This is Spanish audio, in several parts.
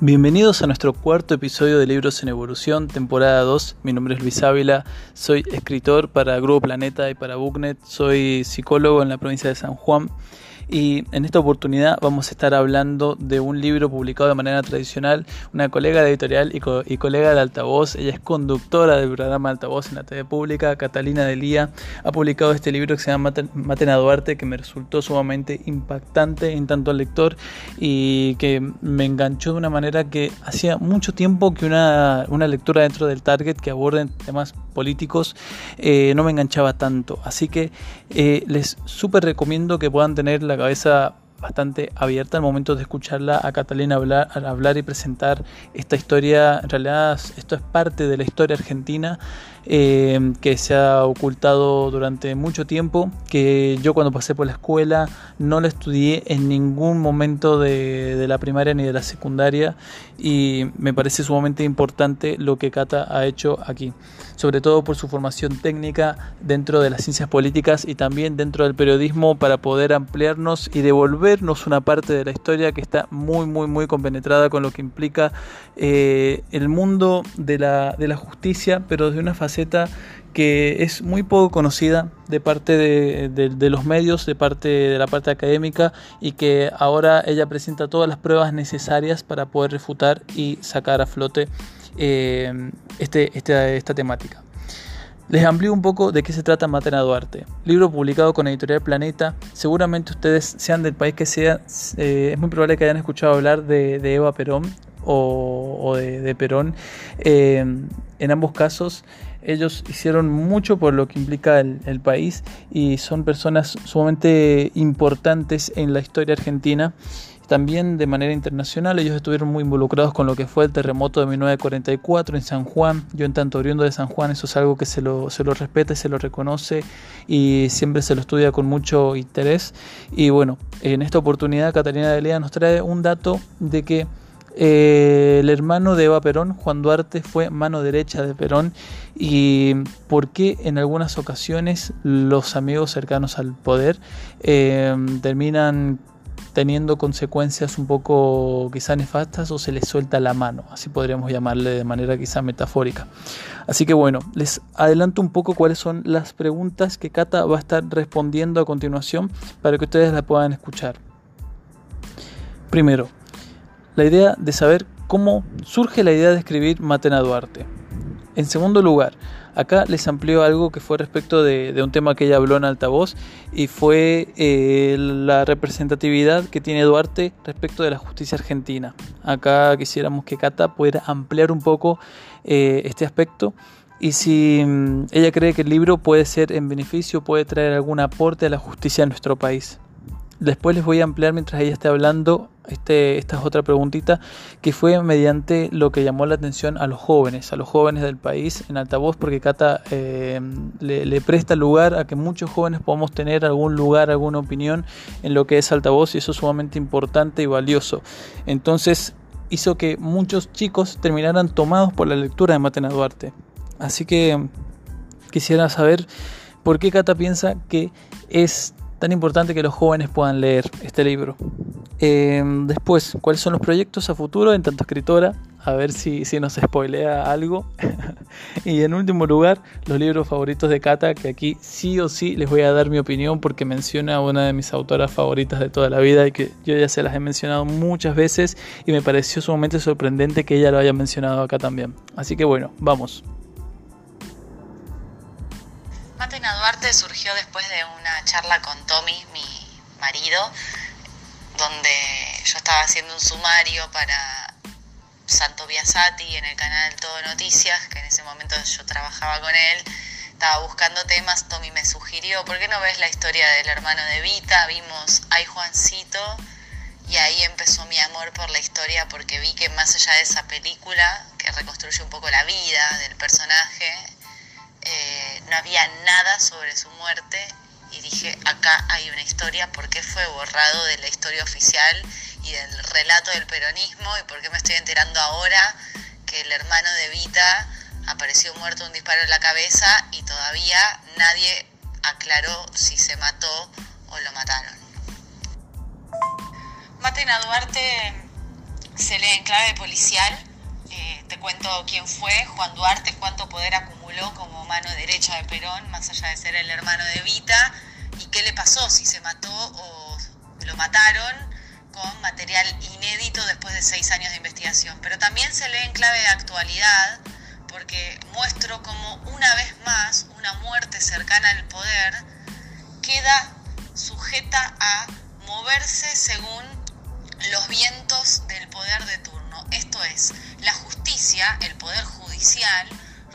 Bienvenidos a nuestro cuarto episodio de Libros en Evolución, temporada 2. Mi nombre es Luis Ávila, soy escritor para Grupo Planeta y para Booknet, soy psicólogo en la provincia de San Juan y en esta oportunidad vamos a estar hablando de un libro publicado de manera tradicional. Una colega de editorial y, colega de Altavoz, ella es conductora del programa Altavoz en la TV pública, Catalina Delía, ha publicado este libro que se llama Maten a Duarte, que me resultó sumamente impactante en tanto al lector y que me enganchó de una manera que hacía mucho tiempo que una, lectura dentro del Target que aborde temas políticos eh, no me enganchaba tanto. Así que eh, les súper recomiendo que puedan tener la cabeza bastante abierta al momento de escucharla a Catalina hablar, hablar y presentar esta historia. En realidad esto es parte de la historia argentina eh, que se ha ocultado durante mucho tiempo, que yo cuando pasé por la escuela no la estudié en ningún momento de, de la primaria ni de la secundaria y me parece sumamente importante lo que Cata ha hecho aquí, sobre todo por su formación técnica dentro de las ciencias políticas y también dentro del periodismo para poder ampliarnos y devolvernos una parte de la historia que está muy muy muy compenetrada con lo que implica eh, el mundo de la, de la justicia, pero de una fase que es muy poco conocida de parte de, los medios, de parte de la parte académica y que ahora ella presenta todas las pruebas necesarias para poder refutar y sacar a flote eh, este, este, esta temática. Les amplío un poco de qué se trata Matena Duarte. Libro publicado con Editorial Planeta. Seguramente ustedes sean del país que sea, eh, es muy probable que hayan escuchado hablar de, Eva Perón o, de, Perón. Eh, en ambos casos ellos hicieron mucho por lo que implica el, país y son personas sumamente importantes en la historia argentina. También de manera internacional ellos estuvieron muy involucrados con lo que fue el terremoto de 1944 en San Juan. Yo en tanto oriundo de San Juan eso es algo que se lo, se lo respeta y se lo reconoce y siempre se lo estudia con mucho interés. Y bueno, en esta oportunidad Catalina de Lea nos trae un dato de que eh, el hermano de Eva Perón, Juan Duarte, fue mano derecha de Perón y por qué en algunas ocasiones los amigos cercanos al poder eh, terminan teniendo consecuencias un poco quizá nefastas o se les suelta la mano, así podríamos llamarle de manera quizá metafórica. Así que bueno, les adelanto un poco cuáles son las preguntas que Cata va a estar respondiendo a continuación para que ustedes la puedan escuchar. Primero, la idea de saber cómo surge la idea de escribir Matena Duarte. En segundo lugar, acá les amplió algo que fue respecto de, un tema que ella habló en altavoz y fue eh, la representatividad que tiene Duarte respecto de la justicia argentina. Acá quisiéramos que Cata pudiera ampliar un poco eh, este aspecto y si mm, ella cree que el libro puede ser en beneficio, puede traer algún aporte a la justicia en nuestro país. Después les voy a ampliar mientras ella esté hablando este, esta es otra preguntita que fue mediante lo que llamó la atención a los jóvenes, a los jóvenes del país en altavoz, porque Cata eh, le, presta lugar a que muchos jóvenes podamos tener algún lugar, alguna opinión en lo que es altavoz y eso es sumamente importante y valioso. Entonces hizo que muchos chicos terminaran tomados por la lectura de Matena Duarte. Así que quisiera saber por qué Cata piensa que es tan importante que los jóvenes puedan leer este libro. Em, después, ¿cuáles son los proyectos a futuro en tanto escritora? A ver si, si nos spoilea algo. y en último lugar, los libros favoritos de Cata, que aquí sí o sí les voy a dar mi opinión porque menciona a una de mis autoras favoritas de toda la vida y que yo ya se las he mencionado muchas veces y me pareció sumamente sorprendente que ella lo haya mencionado acá también. Así que bueno, vamos. Duarte después de una charla con Tommy, mi marido, donde yo estaba haciendo un sumario para Santo Biasati en el canal Todo Noticias, que en ese momento yo trabajaba con él. Estaba buscando temas, Tommy me sugirió, ¿por qué no ves la historia del hermano de Vita? Vimos Ay Juancito y ahí empezó mi amor por la historia porque vi que más allá de esa película, que reconstruye un poco la vida del personaje, eh, no había nada sobre su muerte y dije, acá hay una historia, ¿por qué fue borrado de la historia oficial y del relato del peronismo y por qué me estoy enterando ahora que el hermano de Vita apareció muerto de un disparo en la cabeza y todavía nadie aclaró si se mató o lo mataron. Martina Duarte se lee en clave policial. Eh, te cuento quién fue, Juan Duarte, cuánto poder acumuló como mano derecha de Perón, más allá de ser el hermano de Vita, y qué le pasó, si se mató o lo mataron con material inédito después de seis años de investigación. Pero también se lee en clave de actualidad, porque muestro como una vez más una muerte cercana al poder queda sujeta a moverse según los vientos del poder de turno. Esto es, la justicia, el poder judicial,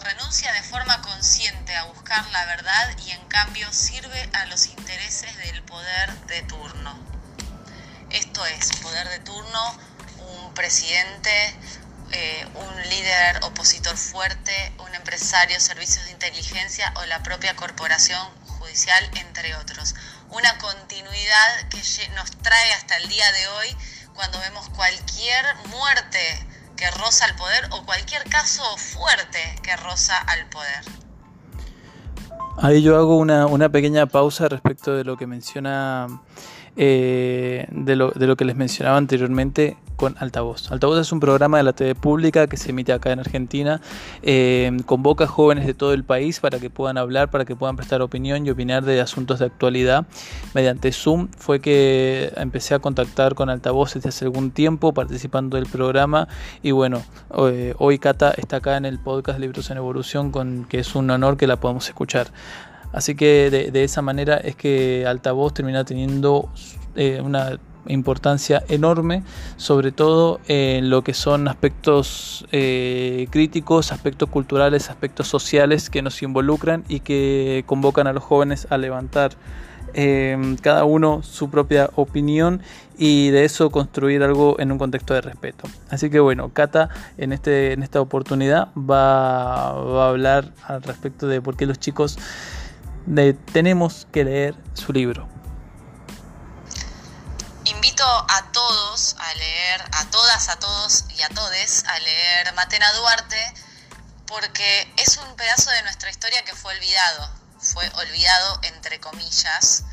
renuncia de forma consciente a buscar la verdad y en cambio sirve a los intereses del poder de turno. Esto es, poder de turno, un presidente, eh, un líder opositor fuerte, un empresario, servicios de inteligencia o la propia corporación judicial, entre otros. Una continuidad que nos trae hasta el día de hoy cuando vemos cualquier muerte que roza al poder o cualquier caso fuerte que roza al poder. Ahí yo hago una, una pequeña pausa respecto de lo que menciona eh, de, lo, de, lo, que les mencionaba anteriormente con Altavoz. Altavoz es un programa de la TV pública que se emite acá en Argentina, eh, convoca jóvenes de todo el país para que puedan hablar, para que puedan prestar opinión y opinar de asuntos de actualidad. Mediante Zoom fue que empecé a contactar con Altavoz desde hace algún tiempo participando del programa y bueno, hoy, hoy Cata está acá en el podcast Libros en Evolución, con que es un honor que la podamos escuchar. Así que de, esa manera es que Altavoz termina teniendo eh, una importancia enorme, sobre todo en lo que son aspectos eh, críticos, aspectos culturales, aspectos sociales que nos involucran y que convocan a los jóvenes a levantar eh, cada uno su propia opinión y de eso construir algo en un contexto de respeto. Así que bueno, Cata en, este, en esta oportunidad va, va a hablar al respecto de por qué los chicos tenemos que leer su libro. Invito a todos a leer, a todas, a todos y a todes a leer Matena Duarte porque es un pedazo de nuestra historia que fue olvidado, fue olvidado entre comillas,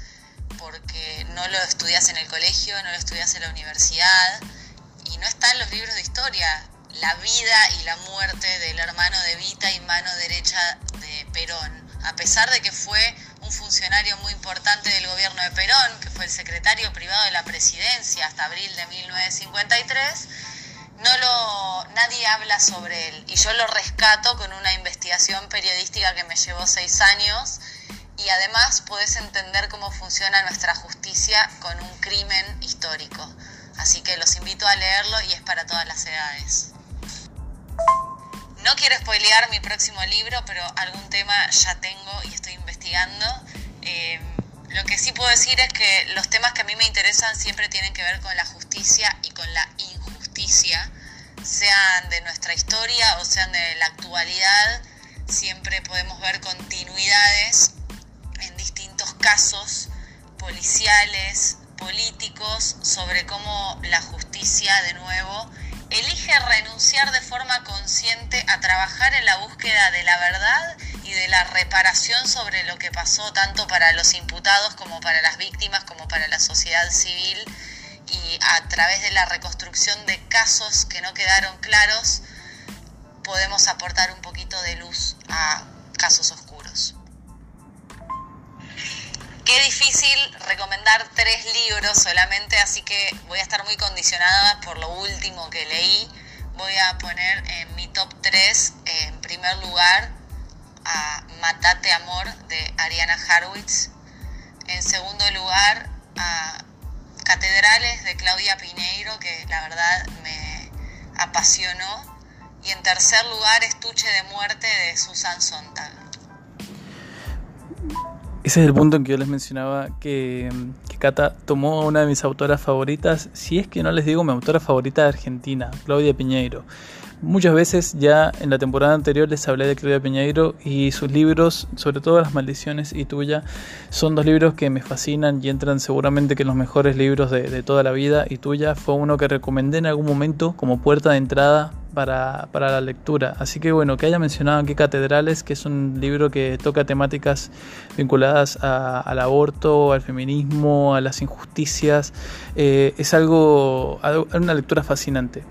porque no lo estudias en el colegio, no lo estudias en la universidad y no está en los libros de historia. La vida y la muerte del hermano de Vita y mano derecha de Perón a pesar de que fue un funcionario muy importante del gobierno de Perón, que fue el secretario privado de la presidencia hasta abril de 1953, no lo, nadie habla sobre él. Y yo lo rescato con una investigación periodística que me llevó seis años y además podés entender cómo funciona nuestra justicia con un crimen histórico. Así que los invito a leerlo y es para todas las edades. No quiero spoilear mi próximo libro, pero algún tema ya tengo y estoy investigando. Eh, lo que sí puedo decir es que los temas que a mí me interesan siempre tienen que ver con la justicia y con la injusticia, sean de nuestra historia o sean de la actualidad. Siempre podemos ver continuidades en distintos casos policiales, políticos, sobre cómo la justicia de nuevo elige renunciar de trabajar en la búsqueda de la verdad y de la reparación sobre lo que pasó tanto para los imputados como para las víctimas como para la sociedad civil y a través de la reconstrucción de casos que no quedaron claros podemos aportar un poquito de luz a casos oscuros. Qué difícil recomendar tres libros solamente, así que voy a estar muy condicionada por lo último que leí. Voy a poner en mi top 3, en primer lugar, a Matate Amor de Ariana Harwitz. En segundo lugar, a Catedrales de Claudia Pineiro, que la verdad me apasionó. Y en tercer lugar, Estuche de Muerte de Susan Sontag. Ese es el punto en que yo les mencionaba que, que Cata tomó una de mis autoras favoritas, si es que no les digo mi autora favorita de Argentina, Claudia Piñeiro. Muchas veces ya en la temporada anterior les hablé de Claudia Peñeiro y sus libros, sobre todo Las Maldiciones y Tuya, son dos libros que me fascinan y entran seguramente que en los mejores libros de, toda la vida. Y Tuya fue uno que recomendé en algún momento como puerta de entrada para, la lectura. Así que bueno, que haya mencionado aquí Catedrales, que es un libro que toca temáticas vinculadas al aborto, al feminismo, a las injusticias, eh, es algo, una lectura fascinante.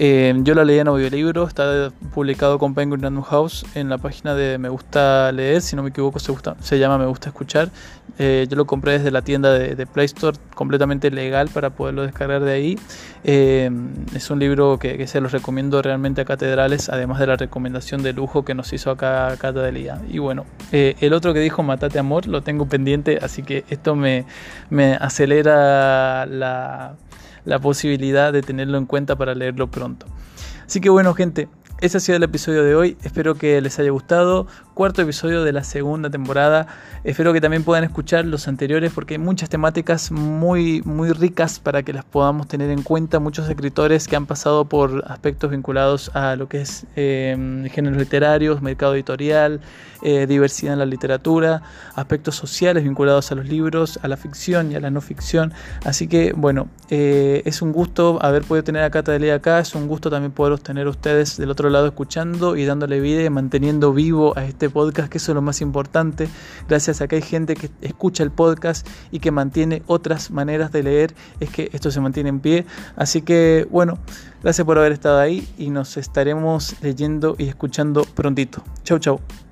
Eh, yo la leí en audiolibro, está publicado con Penguin Random House en la página de Me Gusta Leer, si no me equivoco se, se llama Me Gusta Escuchar. Eh, yo lo compré desde la tienda de, Play Store, completamente legal para poderlo descargar de ahí. Eh, es un libro que, se los recomiendo realmente a catedrales, además de la recomendación de lujo que nos hizo acá Cata Delía. Y bueno, el otro que dijo Matate Amor lo tengo pendiente, así que esto me, me acelera la la posibilidad de tenerlo en cuenta para leerlo pronto. Así que bueno gente, ese ha sido el episodio de hoy. Espero que les haya gustado cuarto episodio de la segunda temporada. Espero que también puedan escuchar los anteriores porque hay muchas temáticas muy, muy ricas para que las podamos tener en cuenta. Muchos escritores que han pasado por aspectos vinculados a lo que es em, géneros literarios, mercado editorial, eh, diversidad en la literatura, aspectos sociales vinculados a los libros, a la ficción y a la no ficción. Así que bueno, eh, es un gusto haber podido tener a Cata de Ley acá. Es un gusto también poder tener ustedes del otro lado escuchando y dándole vida y manteniendo vivo a este podcast, que eso es lo más importante, gracias a que hay gente que escucha el podcast y que mantiene otras maneras de leer, es que esto se mantiene en pie. Así que bueno, gracias por haber estado ahí y nos estaremos leyendo y escuchando prontito. Chau, chau.